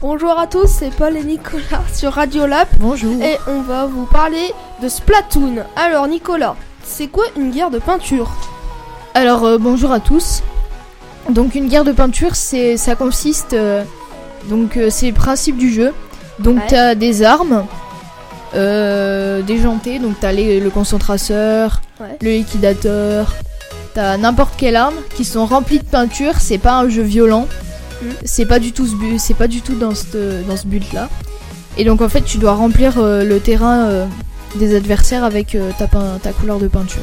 Bonjour à tous, c'est Paul et Nicolas sur Radio Lab Bonjour. et on va vous parler de Splatoon. Alors Nicolas, c'est quoi une guerre de peinture? Alors euh, bonjour à tous. Donc une guerre de peinture, c'est ça consiste euh, donc euh, c'est le principe du jeu. Donc Ouais. t'as des armes euh, déjantées, donc t'as les- le concentrateur, Ouais. le liquidateur, t'as n'importe quelle arme qui sont remplies de peinture. C'est pas un jeu violent. C'est pas du tout ce but, c'est pas du tout dans ce dans ce but là. Et donc en fait tu dois remplir euh, le terrain euh, des adversaires avec euh, ta, pein- ta couleur de peinture.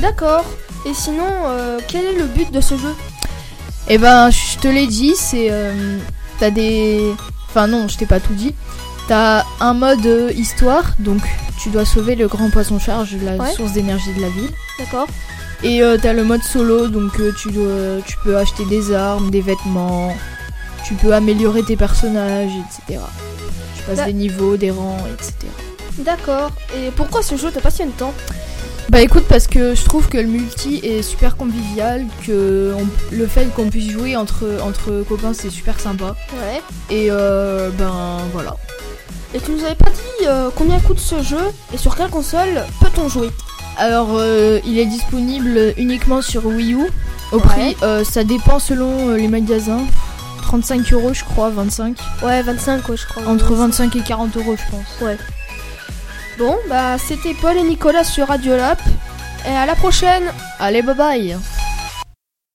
D'accord. Et sinon, quel est le but de ce jeu? Eh ben, je te l'ai dit, c'est. T'as des. Enfin, non, je t'ai pas tout dit. T'as un mode histoire, donc tu dois sauver le grand poisson charge, la Ouais. source d'énergie de la ville. D'accord. Et euh, t'as le mode solo, donc euh, tu, dois, tu peux acheter des armes, des vêtements, tu peux améliorer tes personnages, etc. Tu passes des niveaux, des rangs, etc. D'accord. Et pourquoi ce jeu te passionne tant? Bah écoute, parce que je trouve que le multi est super convivial, que on- le fait qu'on puisse jouer entre, entre copains c'est super sympa. Ouais. Et euh, ben voilà. Et tu nous avais pas dit euh, combien coûte ce jeu et sur quelle console peut-on jouer? Alors euh, il est disponible uniquement sur Wii U. Au Ouais. prix, euh, ça dépend selon euh, les magasins. 35 euros je crois, 25. Ouais, 25 ouais, je crois. Entre 25 et 40 euros je pense. Bon, bah c'était Paul et Nicolas sur Radio Lab. Et à la prochaine Allez bye bye